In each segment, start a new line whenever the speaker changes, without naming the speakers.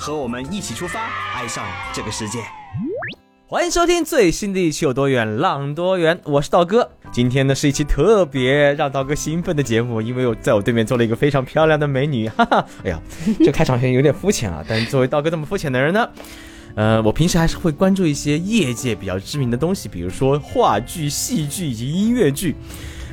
和我们一起出发，爱上这个世界。欢迎收听最新的一期《有多远浪多远》，我是道哥。今天呢是一期特别让道哥兴奋的节目，因为我在我对面坐了一个非常漂亮的美女，哈哈。哎呀，这开场先有点肤浅啊，但是作为道哥这么肤浅的人呢，呃，我平时还是会关注一些业界比较知名的东西，比如说话剧、戏剧以及音乐剧。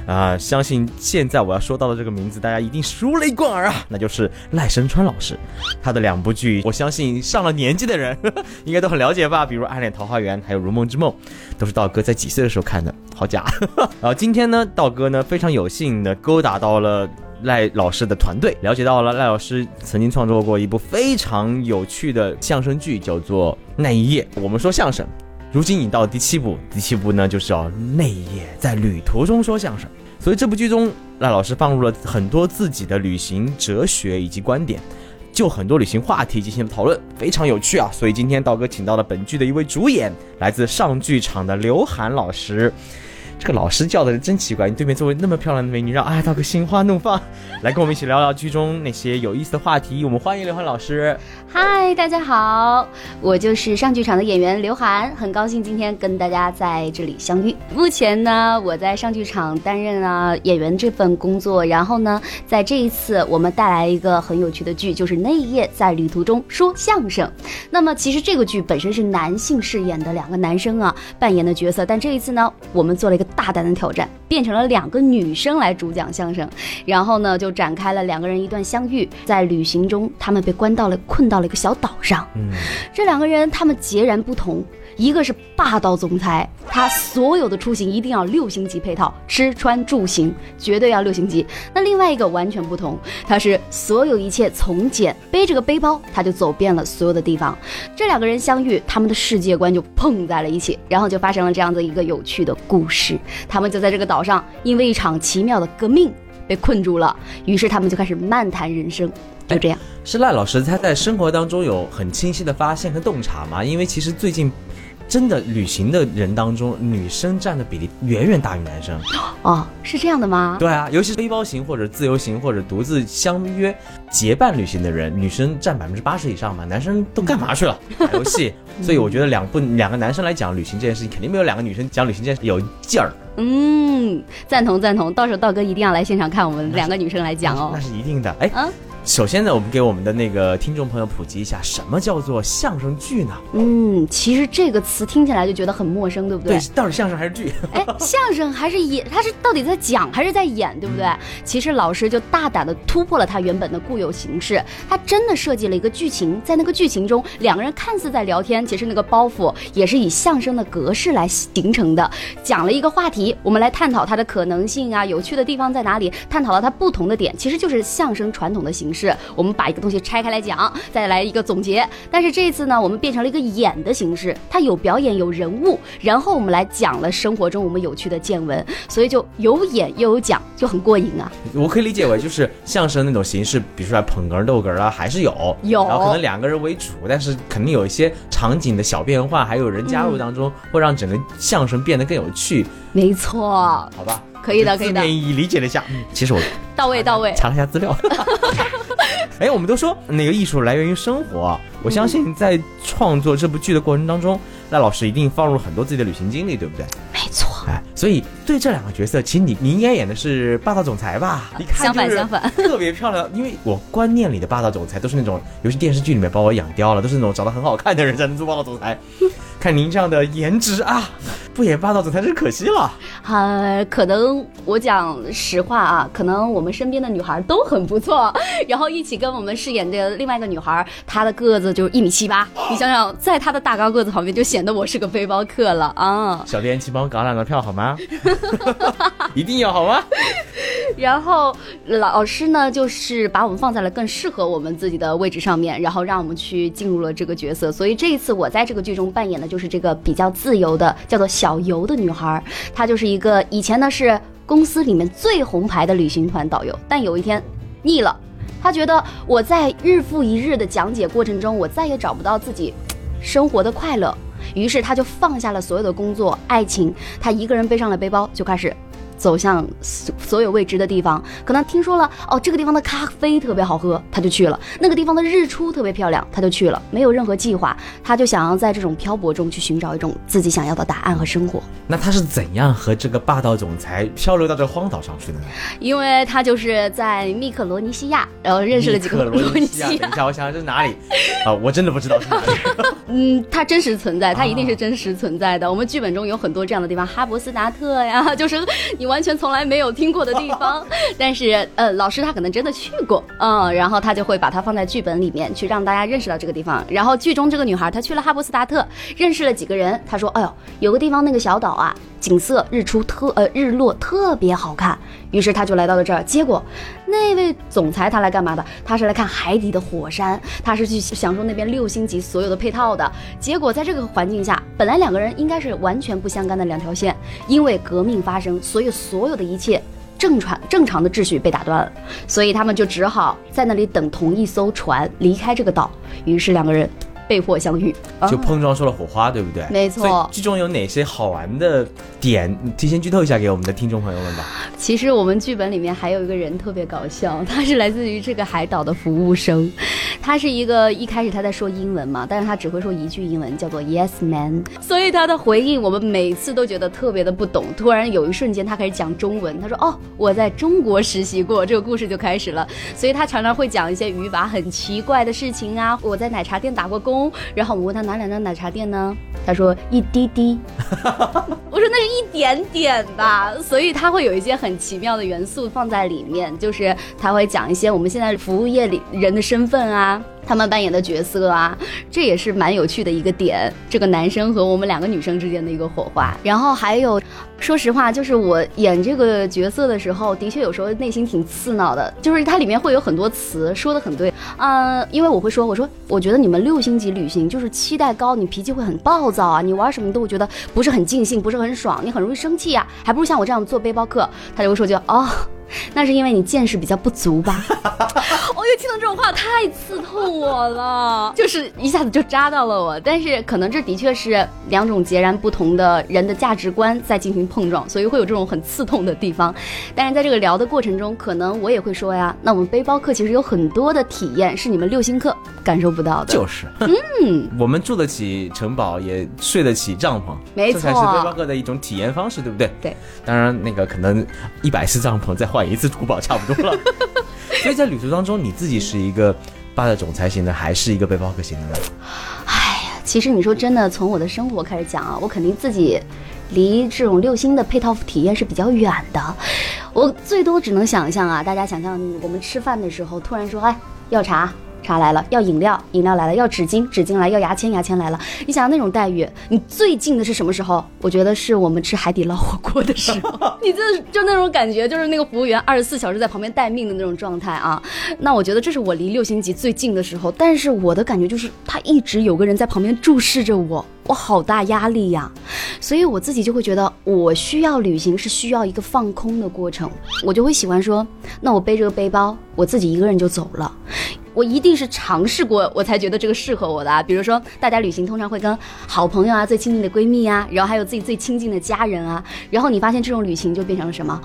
啊，相信现在我要说到的这个名字，大家一定如雷贯耳啊，那就是赖声川老师。他的两部剧，我相信上了年纪的人 应该都很了解吧，比如《暗恋桃花源》还有《如梦之梦》，都是道哥在几岁的时候看的，好假。然后今天呢，道哥呢非常有幸的勾搭到了赖老师的团队，了解到了赖老师曾经创作过一部非常有趣的相声剧，叫做《那一夜》。我们说相声。如今已到第七部，第七部呢就是要那一夜在旅途中说相声，所以这部剧中赖老师放入了很多自己的旅行哲学以及观点，就很多旅行话题进行了讨论，非常有趣啊！所以今天道哥请到了本剧的一位主演，来自上剧场的刘涵老师。这个老师叫的真奇怪，你对面座位那么漂亮的美女，让哎道哥心花怒放，来跟我们一起聊聊剧中那些有意思的话题。我们欢迎刘涵老师。
嗨，大家好，我就是上剧场的演员刘涵，很高兴今天跟大家在这里相遇。目前呢，我在上剧场担任啊演员这份工作，然后呢，在这一次我们带来一个很有趣的剧，就是那一夜在旅途中说相声。那么其实这个剧本身是男性饰演的两个男生啊扮演的角色，但这一次呢，我们做了一个。大胆的挑战，变成了两个女生来主讲相声，然后呢，就展开了两个人一段相遇。在旅行中，他们被关到了困到了一个小岛上。嗯，这两个人他们截然不同。一个是霸道总裁，他所有的出行一定要六星级配套，吃穿住行绝对要六星级。那另外一个完全不同，他是所有一切从简，背着个背包他就走遍了所有的地方。这两个人相遇，他们的世界观就碰在了一起，然后就发生了这样的一个有趣的故事。他们就在这个岛上，因为一场奇妙的革命被困住了，于是他们就开始漫谈人生。就这样，
是赖老师他在生活当中有很清晰的发现和洞察吗？因为其实最近。真的旅行的人当中，女生占的比例远远大于男生。
哦，是这样的吗？
对啊，尤其是背包型或者自由行或者独自相约结伴旅行的人，女生占百分之八十以上嘛，男生都干嘛去了？打游戏。所以我觉得两不两个男生来讲旅行这件事情，肯定没有两个女生讲旅行这件事有劲儿。
嗯，赞同赞同，到时候道哥一定要来现场看我们两个女生来讲哦。
那是一定的。哎。首先呢，我们给我们的那个听众朋友普及一下，什么叫做相声剧呢？
嗯，其实这个词听起来就觉得很陌生，对不对？
对，到底相声还是剧？
哎，相声还是演？他是到底在讲还是在演，对不对？其实老师就大胆的突破了他原本的固有形式，他真的设计了一个剧情，在那个剧情中，两个人看似在聊天，其实那个包袱也是以相声的格式来形成的，讲了一个话题，我们来探讨它的可能性啊，有趣的地方在哪里？探讨了它不同的点，其实就是相声传统的形式。是我们把一个东西拆开来讲，再来一个总结。但是这一次呢，我们变成了一个演的形式，它有表演，有人物，然后我们来讲了生活中我们有趣的见闻，所以就有演又有讲，就很过瘾啊。
我可以理解为就是相声那种形式，比如说捧哏逗哏啊，还是有
有，
然后可能两个人为主，但是肯定有一些场景的小变化，还有人加入当中，会让整个相声变得更有趣。
没错，
好吧。
可以的，可以的。
意理解了一下，其实我
到位到位，
查了一下资料。哎，我们都说那个艺术来源于生活，我相信在创作这部剧的过程当中，赖老师一定放入了很多自己的旅行经历，对不对？
没错。
哎，所以对这两个角色，其实你你应该演的是霸道总裁吧？你看，
相反相反，
特别漂亮。因为我观念里的霸道总裁都是那种，尤其电视剧里面把我养刁了，都是那种长得很好看的人才能做霸道总裁。看您这样的颜值啊，不演霸道总裁真是可惜了。
啊，可能我讲实话啊，可能我们身边的女孩都很不错，然后一起跟我们饰演的另外一个女孩，她的个子就一米七八，你想想，在她的大高个子旁边，就显得我是个背包客了啊。
小编，请帮我搞两张票好吗？一定要好吗？
然后老师呢，就是把我们放在了更适合我们自己的位置上面，然后让我们去进入了这个角色。所以这一次我在这个剧中扮演的就是这个比较自由的，叫做小游的女孩。她就是一个以前呢是公司里面最红牌的旅行团导游，但有一天腻了，她觉得我在日复一日的讲解过程中，我再也找不到自己生活的快乐，于是她就放下了所有的工作、爱情，她一个人背上了背包，就开始。走向所有未知的地方，可能听说了哦，这个地方的咖啡特别好喝，他就去了；那个地方的日出特别漂亮，他就去了。没有任何计划，他就想要在这种漂泊中去寻找一种自己想要的答案和生活。
那他是怎样和这个霸道总裁漂流到这个荒岛上去的呢？
因为他就是在密克罗尼西亚，然后认识了几个
罗尼西亚。等一下，我想想这是哪里啊？我真的不知道是哪里。
嗯，它真实存在，它一定是真实存在的。我们剧本中有很多这样的地方，哈伯斯达特呀，就是你。完全从来没有听过的地方，但是呃，老师他可能真的去过，嗯，然后他就会把它放在剧本里面去让大家认识到这个地方。然后剧中这个女孩她去了哈布斯达特，认识了几个人，她说：“哎呦，有个地方那个小岛啊，景色日出特呃日落特别好看。”于是他就来到了这儿。结果那位总裁他来干嘛的？他是来看海底的火山，他是去享受那边六星级所有的配套的。结果在这个环境下，本来两个人应该是完全不相干的两条线，因为革命发生，所以。所有的一切正常正常的秩序被打断了，所以他们就只好在那里等同一艘船离开这个岛。于是两个人。被迫相遇，
就碰撞出了火花，对不对？
没错。
剧中有哪些好玩的点？提前剧透一下给我们的听众朋友们吧。
其实我们剧本里面还有一个人特别搞笑，他是来自于这个海岛的服务生。他是一个一开始他在说英文嘛，但是他只会说一句英文，叫做 Yes man。所以他的回应我们每次都觉得特别的不懂。突然有一瞬间他开始讲中文，他说：“哦，我在中国实习过。”这个故事就开始了。所以他常常会讲一些语法很奇怪的事情啊。我在奶茶店打过工。然后我问他哪两家奶茶店呢？他说一滴滴。我说那是一点点吧。所以他会有一些很奇妙的元素放在里面，就是他会讲一些我们现在服务业里人的身份啊。他们扮演的角色啊，这也是蛮有趣的一个点。这个男生和我们两个女生之间的一个火花。然后还有，说实话，就是我演这个角色的时候，的确有时候内心挺刺挠的。就是它里面会有很多词说的很对啊，因为我会说，我说我觉得你们六星级旅行就是期待高，你脾气会很暴躁啊，你玩什么都会觉得不是很尽兴，不是很爽，你很容易生气啊，还不如像我这样做背包客。他就会说就哦。那是因为你见识比较不足吧？我就听到这种话，太刺痛我了，就是一下子就扎到了我。但是可能这的确是两种截然不同的人的价值观在进行碰撞，所以会有这种很刺痛的地方。但是在这个聊的过程中，可能我也会说呀，那我们背包客其实有很多的体验是你们六星客感受不到的。
就是，嗯，我们住得起城堡，也睡得起帐篷，
没错，
这才是背包客的一种体验方式，对不对？
对。
当然，那个可能一百次帐篷再换。换一次珠宝差不多了，所以在旅途当中，你自己是一个霸道总裁型的，还是一个背包客型的呢？
哎呀，其实你说真的，从我的生活开始讲啊，我肯定自己离这种六星的配套体验是比较远的。我最多只能想象啊，大家想象我们吃饭的时候，突然说，哎，要茶。茶来了，要饮料，饮料来了，要纸巾，纸巾来，要牙签，牙签来了。你想想那种待遇，你最近的是什么时候？我觉得是我们吃海底捞火锅的时候。你就就那种感觉，就是那个服务员二十四小时在旁边待命的那种状态啊。那我觉得这是我离六星级最近的时候，但是我的感觉就是他一直有个人在旁边注视着我，我好大压力呀。所以我自己就会觉得，我需要旅行是需要一个放空的过程，我就会喜欢说，那我背着个背包，我自己一个人就走了。我一定是尝试过，我才觉得这个适合我的啊。比如说，大家旅行通常会跟好朋友啊、最亲近的闺蜜啊，然后还有自己最亲近的家人啊，然后你发现这种旅行就变成了什么？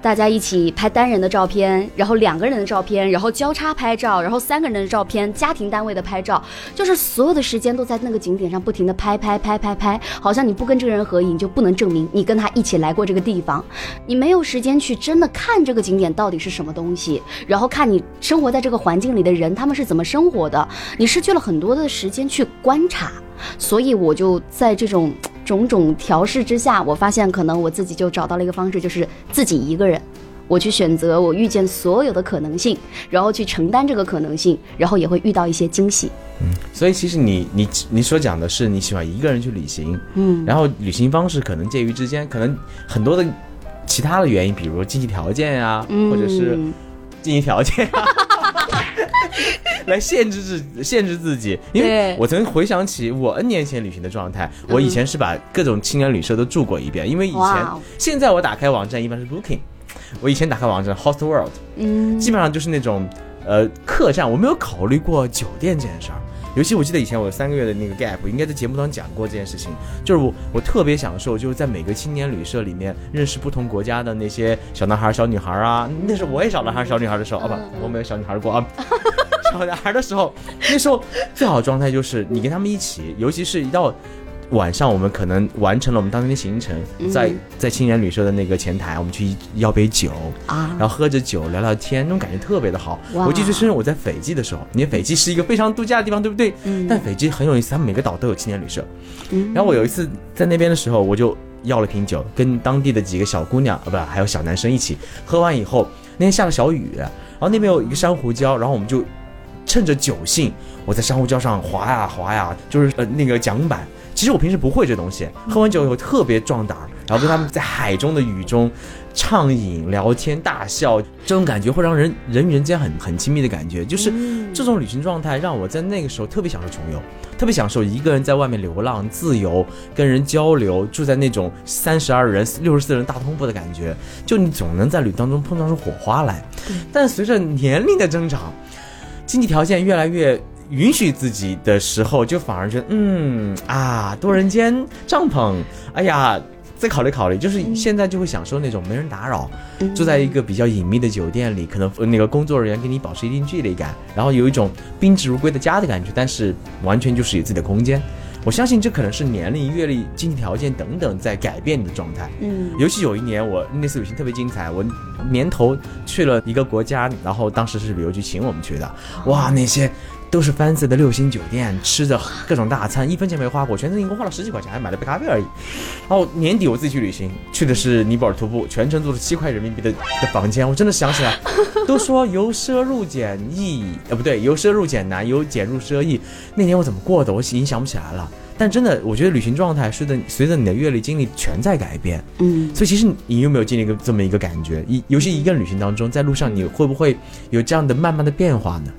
大家一起拍单人的照片，然后两个人的照片，然后交叉拍照，然后三个人的照片，家庭单位的拍照，就是所有的时间都在那个景点上不停的拍拍拍拍拍，好像你不跟这个人合影就不能证明你跟他一起来过这个地方，你没有时间去真的看这个景点到底是什么东西，然后看你生活在这个环境里的人。他们是怎么生活的？你失去了很多的时间去观察，所以我就在这种种种调试之下，我发现可能我自己就找到了一个方式，就是自己一个人，我去选择我遇见所有的可能性，然后去承担这个可能性，然后也会遇到一些惊喜。
嗯，所以其实你你你所讲的是你喜欢一个人去旅行，嗯，然后旅行方式可能介于之间，可能很多的。其他的原因，比如经济条件呀、
嗯
或者是经济条件呀、来限制自限制自己。因为我曾回想起我 N 年前旅行的状态，我以前是把各种青年旅社都住过一遍，因为以前现在我打开网站一般是 Booking，我以前打开网站 Host World，
嗯。
基本上就是那种呃客栈，我没有考虑过酒店这件事儿。尤其我记得以前我有三个月的那个 gap，应该在节目当中讲过这件事情。就是我我特别享受，就是在每个青年旅社里面认识不同国家的那些小男孩、小女孩啊。那时候我也小男孩、小女孩的时候，啊不，我没有小女孩过啊。小男孩的时候，那时候最好的状态就是你跟他们一起，尤其是一到晚上，我们可能完成了我们当天的行程，在在青年旅社的那个前台，我们去要杯酒，
啊，
然后喝着酒聊聊天，那种感觉特别的好。我记得最深，我在斐济的时候，你看斐济是一个非常度假的地方，对不对？
嗯
但斐济很有意思，他们每个岛都有青年旅社。
嗯
然后我有一次在那边的时候，我就要了瓶酒，跟当地的几个小姑娘，啊，不，还有小男生一起喝完以后，那天下了小雨，然后那边有一个珊瑚礁，然后我们就趁着酒兴，我在珊瑚礁上滑呀滑呀，就是呃那个桨板。其实我平时不会这东西，喝完酒以后特别壮胆儿，然后跟他们在海中的雨中畅饮、聊天、大笑，这种感觉会让人人与人间很很亲密的感觉。就是这种旅行状态，让我在那个时候特别享受穷游，特别享受一个人在外面流浪、自由跟人交流，住在那种三十二人、六十四人大通铺的感觉。就你总能在旅当中碰撞出火花来。但随着年龄的增长，经济条件越来越允许自己的时候，就反而觉得，嗯啊，多人间帐篷，哎呀。再考虑考虑，就是现在就会享受那种没人打扰，住在一个比较隐秘的酒店里，可能呃那个工作人员跟你保持一定距离感，然后有一种宾至如归的家的感觉，但是完全就是有自己的空间。我相信这可能是年龄、阅历、经济条件等等在改变你的状态。
嗯
尤其有一年我那次旅行特别精彩，我年头去了一个国家，然后当时是旅游局请我们去的，哇，那些都是 fancy 的六星酒店，吃着各种大餐，一分钱没花过，全程一共花了十几块钱，还买了杯咖啡而已。然后年底我自己去旅行，去的是尼泊尔徒步，全程住了七块人民币的的房间，我真的想起来，都说由奢入俭易，呃不对，由奢入俭难，由俭入奢易。那年我怎么过的，我已经想不起来了。但真的，我觉得旅行状态随着随着你的阅历经历全在改变。
嗯
所以其实你有没有经历过这么一个感觉？一尤其一个人旅行当中，在路上你会不会有这样的慢慢的变化呢？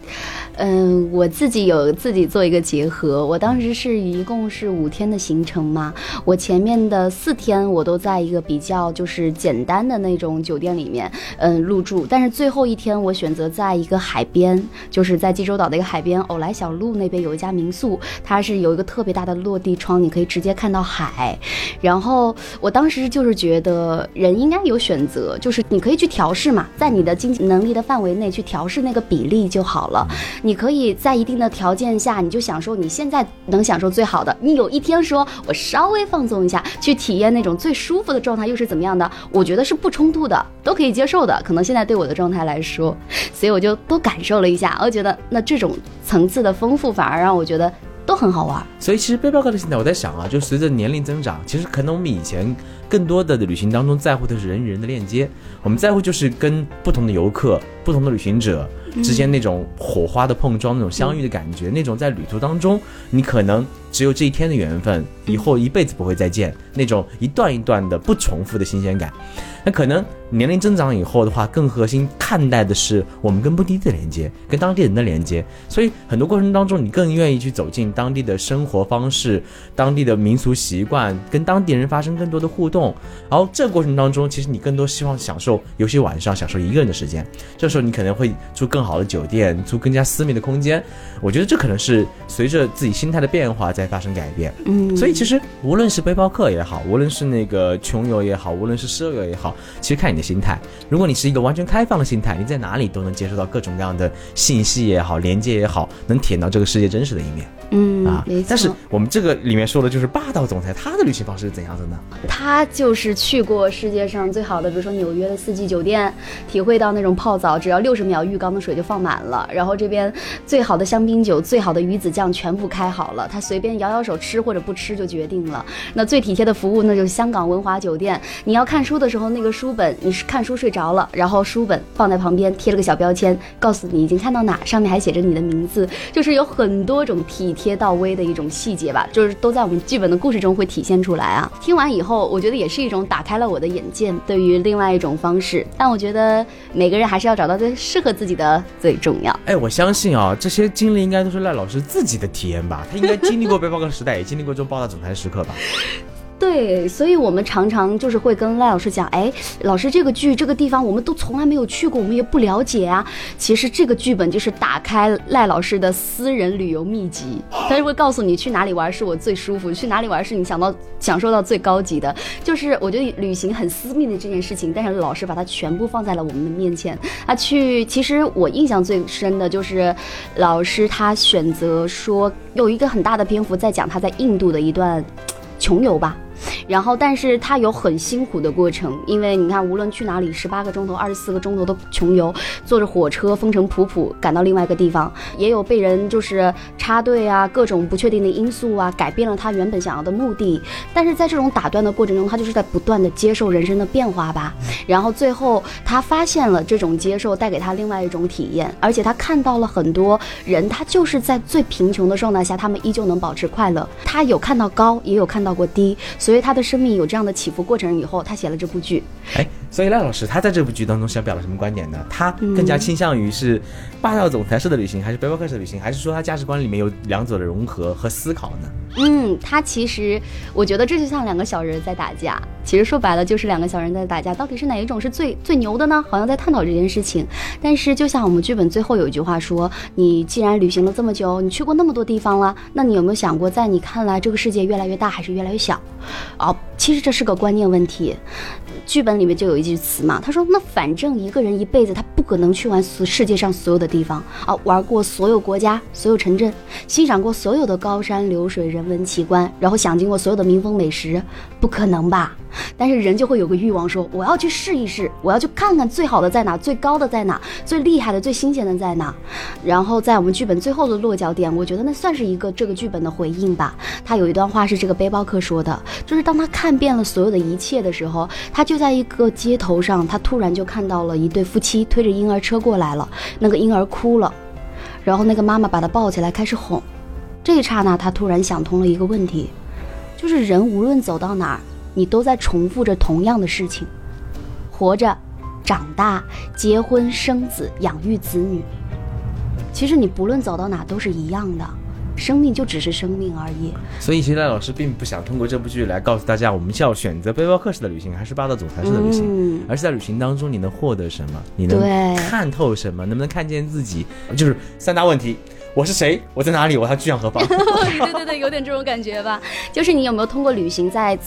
嗯，我自己有自己做一个结合，我当时是一共是五天的行程嘛，我前面的四天我都在一个比较就是简单的那种酒店里面，嗯，入住，但是最后一天我选择在一个海边，就是在济州岛的一个海边，偶来小路那边有一家民宿，它是有一个特别大的落地窗，你可以直接看到海。然后我当时就是觉得人应该有选择，就是你可以去调试嘛，在你的经济能力的范围内去调试那个比例就好了。你可以在一定的条件下，你就享受你现在能享受最好的。你有一天说我稍微放纵一下，去体验那种最舒服的状态，又是怎么样的？我觉得是不冲突的，都可以接受的。可能现在对我的状态来说，所以我就多感受了一下，我觉得那这种层次的丰富反而让我觉得都很好玩。
所以其实背包客的心态，我在想啊，就随着年龄增长，其实可能我们以前更多的旅行当中在乎的是人与人的链接，我们在乎就是跟不同的游客、不同的旅行者之间那种火花的碰撞、那种相遇的感觉，那种在旅途当中你可能只有这一天的缘分，以后一辈子不会再见，那种一段一段的不重复的新鲜感。那可能年龄增长以后的话，更核心看待的是我们跟不地的连接，跟当地人的连接。所以很多过程当中，你更愿意去走进当地的生活方式、当地的民俗习惯，跟当地人发生更多的互动。然后这过程当中，其实你更多希望享受，尤其晚上享受一个人的时间。这时候你可能会住更好的酒店，租更加私密的空间。我觉得这可能是随着自己心态的变化在发生改变。
嗯，
所以其实无论是背包客也好，无论是那个穷游也好，无论是奢游也好，其实看你的心态。如果你是一个完全开放的心态，你在哪里都能接受到各种各样的信息也好，连接也好，能体验到这个世界真实的一面、
嗯
啊
没错。。
但是我们这个里面说的就是霸道总裁他的旅行方式是怎样的呢？
他就是去过世界上最好的，比如说纽约的四季酒店，体会到那种泡澡只要六十秒浴缸的水就放满了，然后这边最好的香槟酒、最好的鱼子酱全部开好了，他随便摇摇手吃或者不吃就决定了。那最体贴的服务那就是香港文华酒店，你要看书的时候，那个书本你是看书睡着了，然后书本放在旁边贴了个小标签，告诉你已经看到哪，上面还写着你的名字，就是有很多种体贴到微的一种细节吧，就是都在我们剧本的故事中会体现出来啊。听完以后，我觉得也是一种打开了我的眼界，对于另外一种方式。但我觉得每个人还是要找到最适合自己的最重要。
哎，我相信啊，这些经历应该都是赖老师自己的体验吧？他应该经历过背包客时代，也经历过这种爆炸总裁时刻吧？
对，所以我们常常就是会跟赖老师讲，哎，老师这个剧这个地方我们都从来没有去过，我们也不了解啊。其实这个剧本就是打开赖老师的私人旅游秘籍，他就会告诉你去哪里玩是我最舒服，去哪里玩是你想到享受到最高级的。就是我觉得旅行很私密的这件事情，但是老师把它全部放在了我们的面前。啊，去，其实我印象最深的就是老师他选择说有一个很大的篇幅在讲他在印度的一段 穷游吧。然后，但是他有很辛苦的过程，因为你看，无论去哪里，十八个钟头、二十四个钟头的穷游，坐着火车风尘仆仆赶到另外一个地方，也有被人就是插队啊，各种不确定的因素啊，改变了他原本想要的目的。但是在这种打断的过程中，他就是在不断的接受人生的变化吧。然后最后他发现了这种接受带给他另外一种体验，而且他看到了很多人，他就是在最贫穷的状态下，他们依旧能保持快乐。他有看到高，也有看到过低。所以他的生命有这样的起伏过程以后，他写了这部剧。
哎，所以赖老师他在这部剧当中想表达什么观点呢？他更加倾向于是霸道总裁式的旅行，还是背包客式的旅行，还是说他价值观里面有两者的融合和思考呢？
嗯，他其实我觉得这就像两个小人在打架，其实说白了就是两个小人在打架，到底是哪一种是最最牛的呢？好像在探讨这件事情。但是就像我们剧本最后有一句话说：“你既然旅行了这么久，你去过那么多地方了，那你有没有想过，在你看来这个世界越来越大还是越来越小？”哦，其实这是个观念问题。剧本里面就有一句词嘛，他说：“那反正一个人一辈子他不可能去完所世界上所有的地方啊，玩过所有国家、所有城镇，欣赏过所有的高山流水、人文奇观，然后享尽过所有的民风美食，不可能吧？但是人就会有个欲望，说我要去试一试，我要去看看最好的在哪，最高的在哪，最厉害的、最新鲜的在哪。然后在我们剧本最后的落脚点，我觉得那算是一个这个剧本的回应吧。他有一段话是这个背包客说的，就是当他看遍了所有的一切的时候，他就在一个街头上，他突然就看到了一对夫妻推着婴儿车过来了，那个婴儿哭了，然后那个妈妈把他抱起来开始哄。这一刹那，他突然想通了一个问题，就是人无论走到哪儿。你都在重复着同样的事情，活着、长大、结婚、生子、养育子女。其实你不论走到哪都是一样的，生命就只是生命而已。
所以，现在老师并不想通过这部剧来告诉大家，我们是要选择背包客式的旅行，还是霸道总裁式的旅行，而是在旅行当中你能获得什么，你能看透什么，能不能看见自己，就是三大问题。我是谁？我在哪里？我要去向何方？
对对对，有点这种感觉吧。就是你有没有通过旅行在？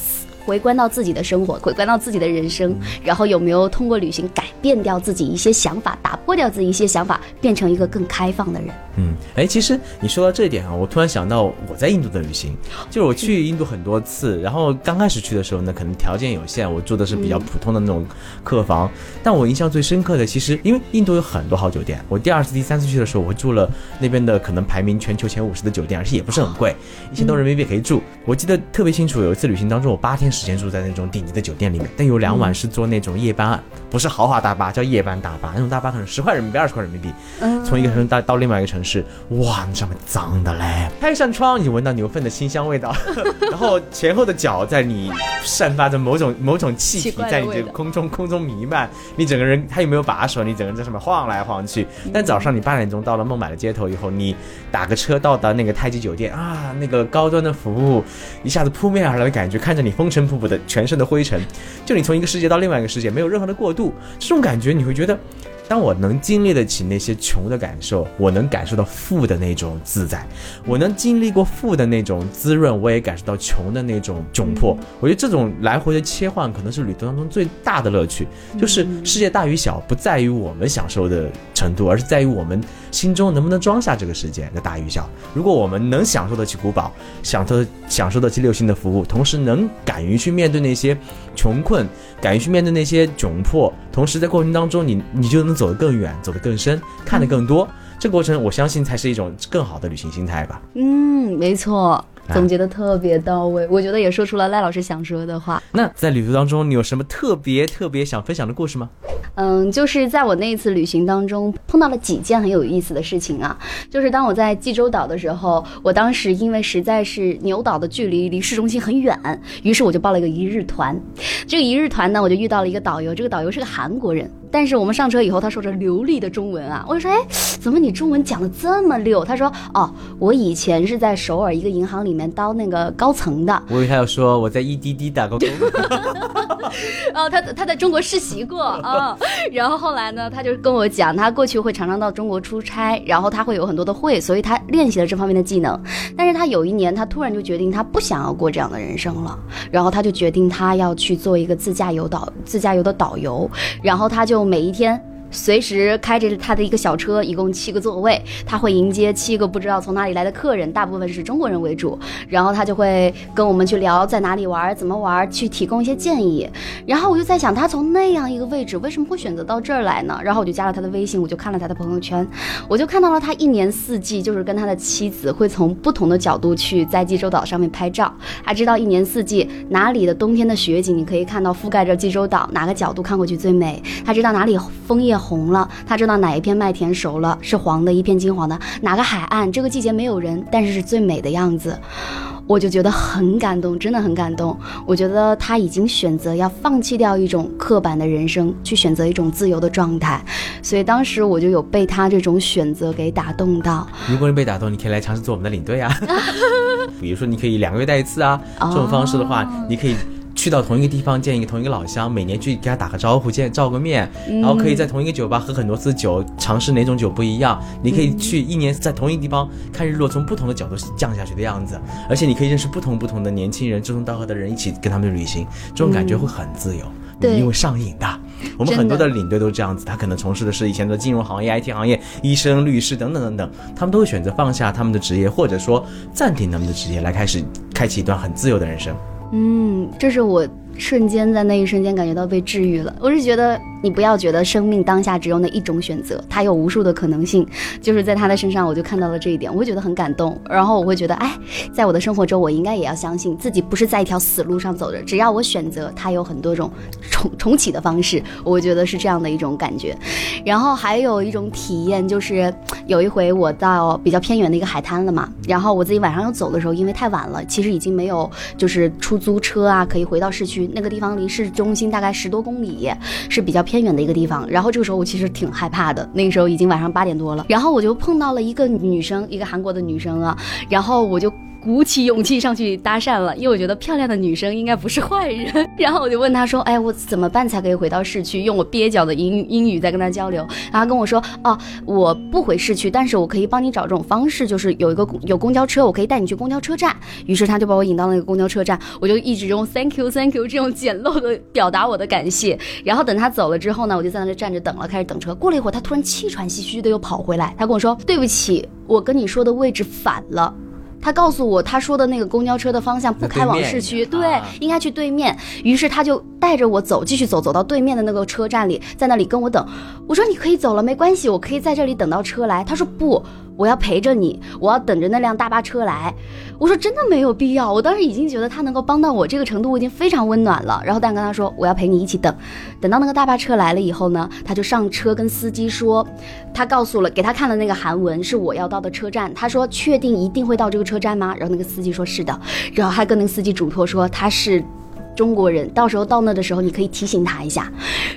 回观到自己的生活，回观到自己的人生，然后有没有通过旅行改变掉自己一些想法，打破掉自己一些想法，变成一个更开放的人？
嗯，哎，其实你说到这一点啊，我突然想到我在印度的旅行，就是我去印度很多次，然后刚开始去的时候呢，可能条件有限，我住的是比较普通的那种客房，但我印象最深刻的，其实因为印度有很多好酒店，我第二次、第三次去的时候，我住了那边的可能排名全球前五十的酒店，而且也不是很贵，一千多人民币可以住。我记得特别清楚，有一次旅行当中，我八天。时间住在那种顶级的酒店里面，但有两晚是坐那种夜班，不是豪华大巴，叫夜班大巴。那种大巴可能十块人民币、二十块人民币，从一个城市到到另外一个城市，哇，那上面脏的嘞！开扇窗，你闻到牛粪的清香味道，然后前后的脚在你散发着某种某种气体，在你这个空中空中弥漫。你整个人他有没有把手？你整个人在上面晃来晃去。但早上你八点钟到了孟买的街头以后，你打个车到达那个太极酒店啊，那个高端的服务一下子扑面而来的感觉，看着你风尘。瀑布的全身的灰尘，就你从一个世界到另外一个世界，没有任何的过渡，这种感觉你会觉得。当我能经历得起那些穷的感受，我能感受到富的那种自在；我能经历过富的那种滋润，我也感受到穷的那种窘迫。我觉得这种来回的切换，可能是旅途当中最大的乐趣。就是世界大与小，不在于我们享受的程度，而是在于我们心中能不能装下这个世界的大与小。如果我们能享受得起古堡，享受享受得起六星的服务，同时能敢于去面对那些穷困，敢于去面对那些窘迫，同时在过程当中，你你就能。走得更远，走得更深，看得更多，这过程我相信才是一种更好的旅行心态吧。
嗯，没错，总结的特别到位，我觉得也说出了赖老师想说的话。
那在旅途当中，你有什么特别特别想分享的故事吗？
嗯，就是在我那一次旅行当中碰到了几件很有意思的事情啊。就是当我在济州岛的时候，我当时因为实在是牛岛的距离离市中心很远，于是我就报了一个一日团。这个一日团呢，我就遇到了一个导游，这个导游是个韩国人。但是我们上车以后，他说着流利的中文啊，我就说，哎，怎么你中文讲的这么溜？他说，哦，我以前是在首尔一个银行里面当那个高层的。
我以为他要说我在 EDD 打过工。
哦，他他在中国实习过啊，然后后来呢，他就跟我讲，他过去会常常到中国出差，然后他会有很多的会，所以他练习了这方面的技能。但是他有一年，他突然就决定他不想要过这样的人生了，然后他就决定他要去做一个自驾游导自驾游的导游，然后他就每一天。随时开着他的一个小车，一共七个座位，他会迎接七个不知道从哪里来的客人，大部分是中国人为主。然后他就会跟我们去聊在哪里玩，怎么玩，去提供一些建议。然后我就在想，他从那样一个位置为什么会选择到这儿来呢？然后我就加了他的微信，我就看了他的朋友圈，我就看到了他一年四季就是跟他的妻子会从不同的角度去在济州岛上面拍照。他知道一年四季哪里的冬天的雪景，你可以看到覆盖着济州岛哪个角度看过去最美。他知道哪里枫叶。红了，他知道哪一片麦田熟了，是黄的，一片金黄的。哪个海岸这个季节没有人，但是是最美的样子，我就觉得很感动，真的很感动。我觉得他已经选择要放弃掉一种刻板的人生，去选择一种自由的状态。所以当时我就有被他这种选择给打动到。
如果你被打动，你可以来尝试做我们的领队啊。比如说，你可以两个月带一次啊。这种方式的话，你可以。去到同一个地方见一个同一个老乡，每年去给他打个招呼，见照个面，然后可以在同一个酒吧喝很多次酒，尝试哪种酒不一样。你可以去一年在同一个地方看日落，从不同的角度降下去的样子，而且你可以认识不同不同的年轻人，志同道合的人一起跟他们旅行，这种感觉会很自由，
对，
因为上瘾的。我们很多的领队都这样子，他可能从事的是以前的金融行业、IT 行业、医生、律师等等等等，他们都会选择放下他们的职业，或者说暂停他们的职业，来开始开启一段很自由的人生。
嗯，这是我。瞬间在那一瞬间感觉到被治愈了，我是觉得。你不要觉得生命当下只有那一种选择，它有无数的可能性。就是在他的身上，我就看到了这一点，我会觉得很感动。然后我会觉得，哎，在我的生活中，我应该也要相信自己不是在一条死路上走着。只要我选择，它有很多种重重启的方式。我觉得是这样的一种感觉。然后还有一种体验，就是有一回我到比较偏远的一个海滩了嘛，然后我自己晚上要走的时候，因为太晚了，其实已经没有就是出租车啊可以回到市区。那个地方离市中心大概十多公里，是比较偏。远的一个地方，然后这个时候我其实挺害怕的。那个时候已经晚上八点多了，然后我就碰到了一个女生，一个韩国的女生啊，然后我就。鼓起勇气上去搭讪了，因为我觉得漂亮的女生应该不是坏人。然后我就问他说：“哎，我怎么办才可以回到市区？”用我蹩脚的英英语在跟他交流。然后跟我说：“哦，我不回市区，但是我可以帮你找这种方式，就是有一个有公交车，我可以带你去公交车站。”于是他就把我引到那个公交车站，我就一直用 “thank you, thank you” 这种简陋的表达我的感谢。然后等他走了之后呢，我就在那站着等了，开始等车。过了一会儿，他突然气喘吁吁的又跑回来，他跟我说：“对不起，我跟你说的位置反了。”他告诉我，他说的那个公交车的方向不开往市区，对，应该去对面。于是他就带着我走，继续走，走到对面的那个车站里，在那里跟我等。我说你可以走了，没关系，我可以在这里等到车来。他说不。我要陪着你，我要等着那辆大巴车来。我说真的没有必要，我当时已经觉得他能够帮到我这个程度，我已经非常温暖了。然后但跟他说我要陪你一起等，等到那个大巴车来了以后呢，他就上车跟司机说，他告诉了给他看了那个韩文是我要到的车站，他说确定一定会到这个车站吗？然后那个司机说是的，然后还跟那个司机嘱托说他是。中国人，到时候到那的时候，你可以提醒他一下，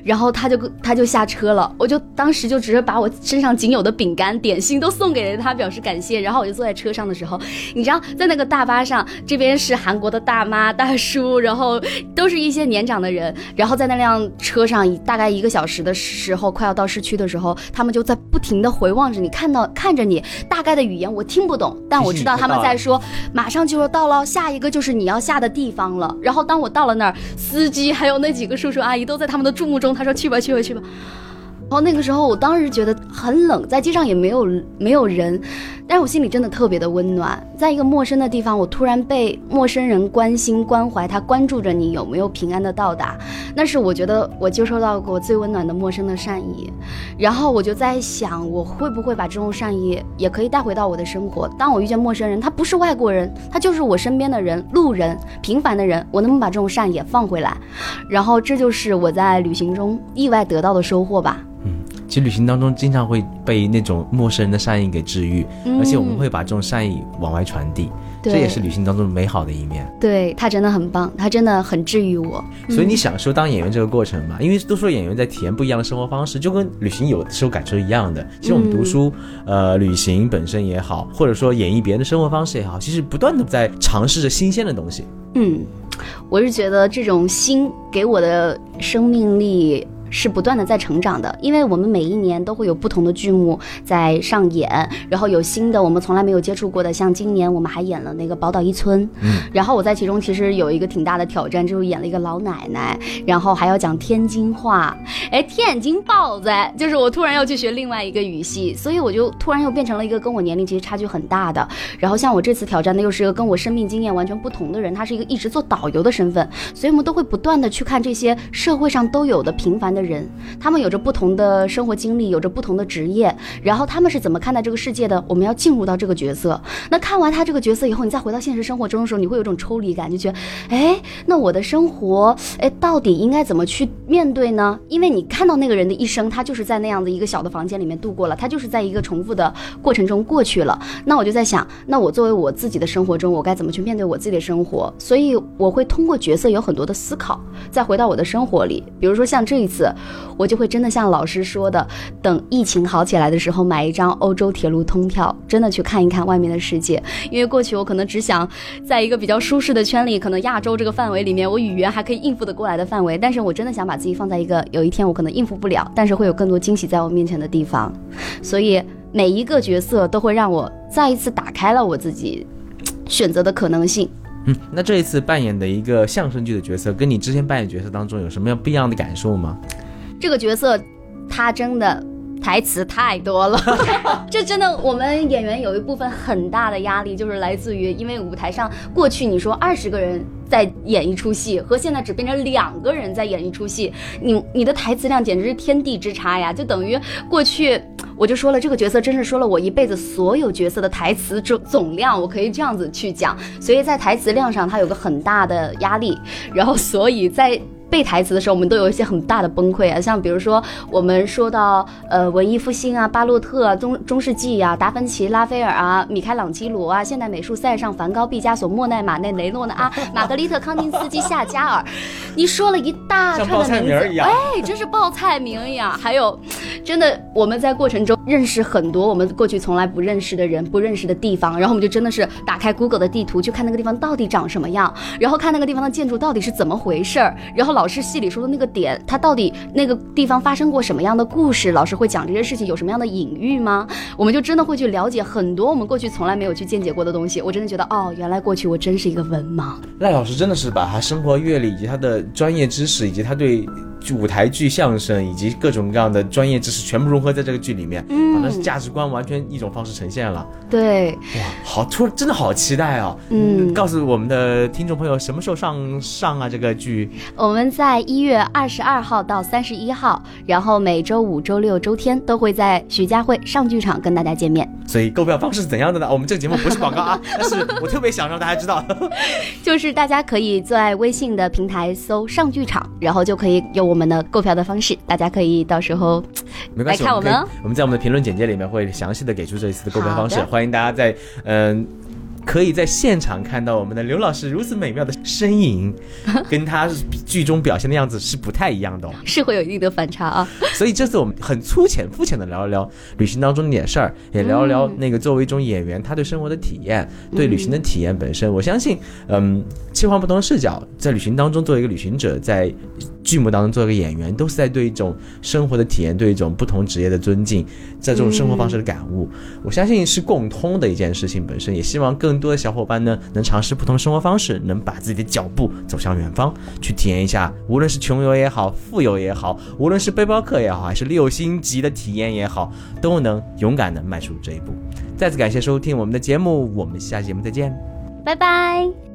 然后他就他就下车了。我就当时就只是把我身上仅有的饼干、点心都送给了他，表示感谢。然后我就坐在车上的时候，你知道，在那个大巴上，这边是韩国的大妈、大叔，然后都是一些年长的人。然后在那辆车上，大概一个小时的时候，快要到市区的时候，他们就在不停的回望着你，看到看着你，大概的语言我听不懂，但我知道他们在说，马上就要到了，下一个就是你要下的地方了。然后当我到。到了那儿，司机还有那几个叔叔阿姨都在他们的注目中。他说：“去吧，去吧，去吧。”然后那个时候，我当时觉得很冷，在街上也没有没有人，但是我心里真的特别的温暖。在一个陌生的地方，我突然被陌生人关心关怀，他关注着你有没有平安的到达，那是我觉得我接收到过最温暖的陌生的善意。然后我就在想，我会不会把这种善意也可以带回到我的生活？当我遇见陌生人，他不是外国人，他就是我身边的人，路人，平凡的人，我能不能把这种善也放回来？然后这就是我在旅行中意外得到的收获吧。
其实旅行当中经常会被那种陌生人的善意给治愈，
嗯
而且我们会把这种善意往外传递，这也是旅行当中美好的一面。
对他真的很棒，他真的很治愈我。
所以你享受当演员这个过程嘛？因为都说演员在体验不一样的生活方式，就跟旅行有的时候感受一样的。其实我们读书，呃，旅行本身也好，或者说演绎别人的生活方式也好，其实不断的在尝试着新鲜的东西。
嗯，我是觉得这种心给我的生命力。是不断的在成长的，因为我们每一年都会有不同的剧目在上演，然后有新的我们从来没有接触过的，像今年我们还演了那个《宝岛一村》，
嗯，
然后我在其中其实有一个挺大的挑战，就是演了一个老奶奶，然后还要讲天津话，哎，天津包子，就是我突然要去学另外一个语系，所以我就突然又变成了一个跟我年龄其实差距很大的，然后像我这次挑战的又是一个跟我生命经验完全不同的人，他是一个一直做导游的身份，所以我们都会不断的去看这些社会上都有的平凡的人，他们有着不同的生活经历，有着不同的职业，然后他们是怎么看待这个世界的？我们要进入到这个角色。那看完他这个角色以后，你再回到现实生活中的时候，你会有种抽离感，就觉得，哎，那我的生活，哎，到底应该怎么去面对呢？因为你看到那个人的一生，他就是在那样的一个小的房间里面度过了，他就是在一个重复的过程中过去了。那我就在想，那我作为我自己的生活中，我该怎么去面对我自己的生活？所以我会通过角色有很多的思考，再回到我的生活里。比如说像这一次，我就会真的像老师说的，等疫情好起来的时候，买一张欧洲铁路通票，真的去看一看外面的世界。因为过去我可能只想在一个比较舒适的圈里，可能亚洲这个范围里面，我语言还可以应付得过来的范围，但是我真的想把自己放在一个有一天我可能应付不了，但是会有更多惊喜在我面前的地方。所以每一个角色都会让我再一次打开了我自己选择的可能性。
嗯，那这一次扮演的一个相声剧的角色，跟你之前扮演角色当中有什么样不一样的感受吗？
这个角色，他真的台词太多了，这真的我们演员有一部分很大的压力，就是来自于因为舞台上过去你说二十个人在演一出戏，和现在只变成两个人在演一出戏，你你的台词量简直是天地之差呀！就等于过去我就说了，这个角色真是说了我一辈子所有角色的台词总总量，我可以这样子去讲，所以在台词量上它有个很大的压力，然后所以在。背台词的时候，我们都有一些很大的崩溃啊，像比如说我们说到呃文艺复兴啊、巴洛特啊、中中世纪啊、达芬奇、拉斐尔啊、米开朗基罗啊、现代美术赛上、梵高、毕加索、莫奈、马内、雷诺啊、玛格丽特、康定斯基、夏加尔，你说了一大串的名字，
菜名一样。
哎，真是报菜名一样。还有，真的我们在过程中认识很多我们过去从来不认识的人、不认识的地方，然后我们就真的是打开 Google 的地图去看那个地方到底长什么样，然后看那个地方的建筑到底是怎么回事儿，然后老师戏里说的那个点，它到底那个地方发生过什么样的故事，老师会讲这些事情有什么样的隐喻吗？我们就真的会去了解很多我们过去从来没有去见解过的东西。我真的觉得，哦，原来过去我真是一个文盲。
赖老师真的是把他生活阅历以及他的专业知识，以及他对舞台剧、相声以及各种各样的专业知识全部融合在这个剧里面，
嗯
把那是价值观完全一种方式呈现了。
对，
哇，好突，真的好期待哦！
嗯
告诉我们的听众朋友什么时候上上啊？这个剧
我们在一月二十二号到三十一号，然后每周五、周六、周天都会在徐家汇上剧场跟大家见面。
所以购票方式是怎样的呢？我们这个节目不是广告啊，但是我特别想让大家知道。
就是大家可以在微信的平台搜“上剧场”，然后就可以有我们的购票的方式，大家可以到时候
没关系，
来看
我们
我们哦
我们在我们的评论简介里面会详细的给出这一次的购票方式欢迎大家在嗯。可以在现场看到我们的刘老师如此美妙的身影，跟他剧中表现的样子是不太一样的、哦。
是会有一定的反差啊。
所以这次我们很粗浅、肤浅的聊一聊旅行当中的点事儿，也聊一聊那个作为一种演员他对生活的体验，对旅行的体验本身。我相信，嗯，切换不同的视角，在旅行当中作为一个旅行者，在剧目当中做一个演员，都是在对一种生活的体验，对一种不同职业的尊敬，在这种生活方式的感悟，我相信是共通的一件事情本身。也希望更更多的小伙伴呢，能尝试不同生活方式，能把自己的脚步走向远方，去体验一下，无论是穷游也好，富游也好，无论是背包客也好，还是六星级的体验也好，都能勇敢的迈出这一步。再次感谢收听我们的节目，我们下期节目再见，
拜拜。